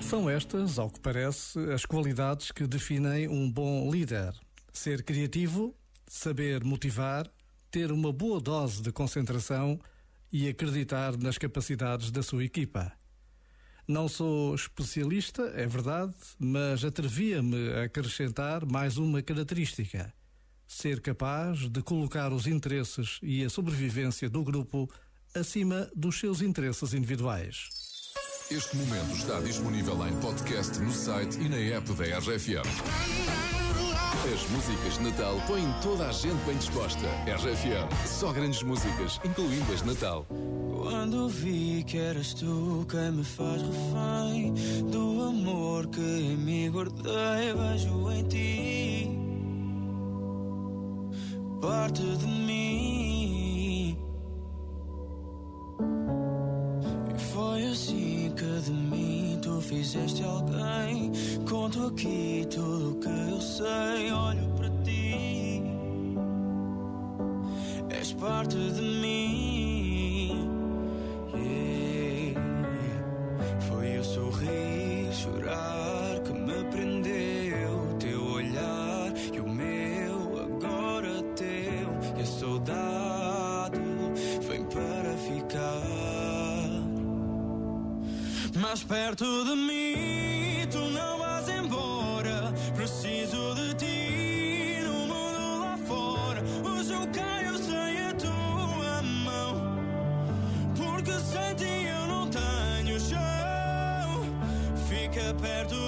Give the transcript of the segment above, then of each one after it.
São estas, ao que parece, as qualidades que definem um bom líder: ser criativo, saber motivar, ter uma boa dose de concentração e acreditar nas capacidades da sua equipa. Não sou especialista, é verdade, mas atrevia-me a acrescentar mais uma característica: ser capaz de colocar os interesses e a sobrevivência do grupo acima dos seus interesses individuais. Este momento está disponível em podcast no site e na app da RFM. As músicas de Natal põem toda a gente bem disposta. RFM, só grandes músicas, incluindo as de Natal. Quando vi que eras tu quem me faz refém do amor que em mim guardei, vejo em ti parte de mim. E foi assim que de mim tu fizeste alguém. Conto aqui tudo o que eu sei, olho para ti. És parte de mim. Mais perto de mim, tu não vais embora. Preciso de ti no mundo lá fora. Hoje eu caio sem a tua mão. Porque sem ti eu não tenho chão. Fica perto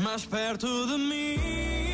Mais perto de mim.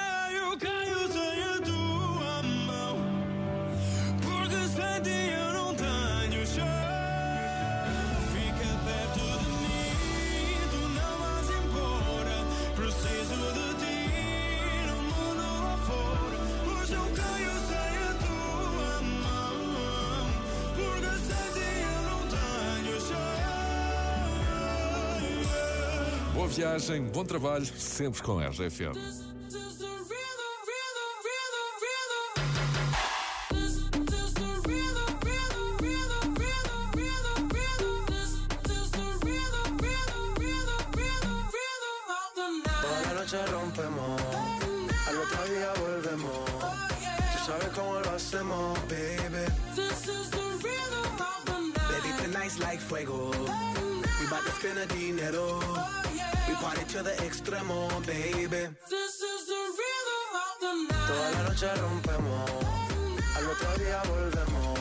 Viagem, bom trabalho, sempre com a noche rompemos, al otro día volvemos. Tú sabes cómo lo hacemos, baby. Baby, tonight's like fuego. We bout to spend a dinero. We party to the extremo, baby. Toda la noche rompemos, al otro día volvemos.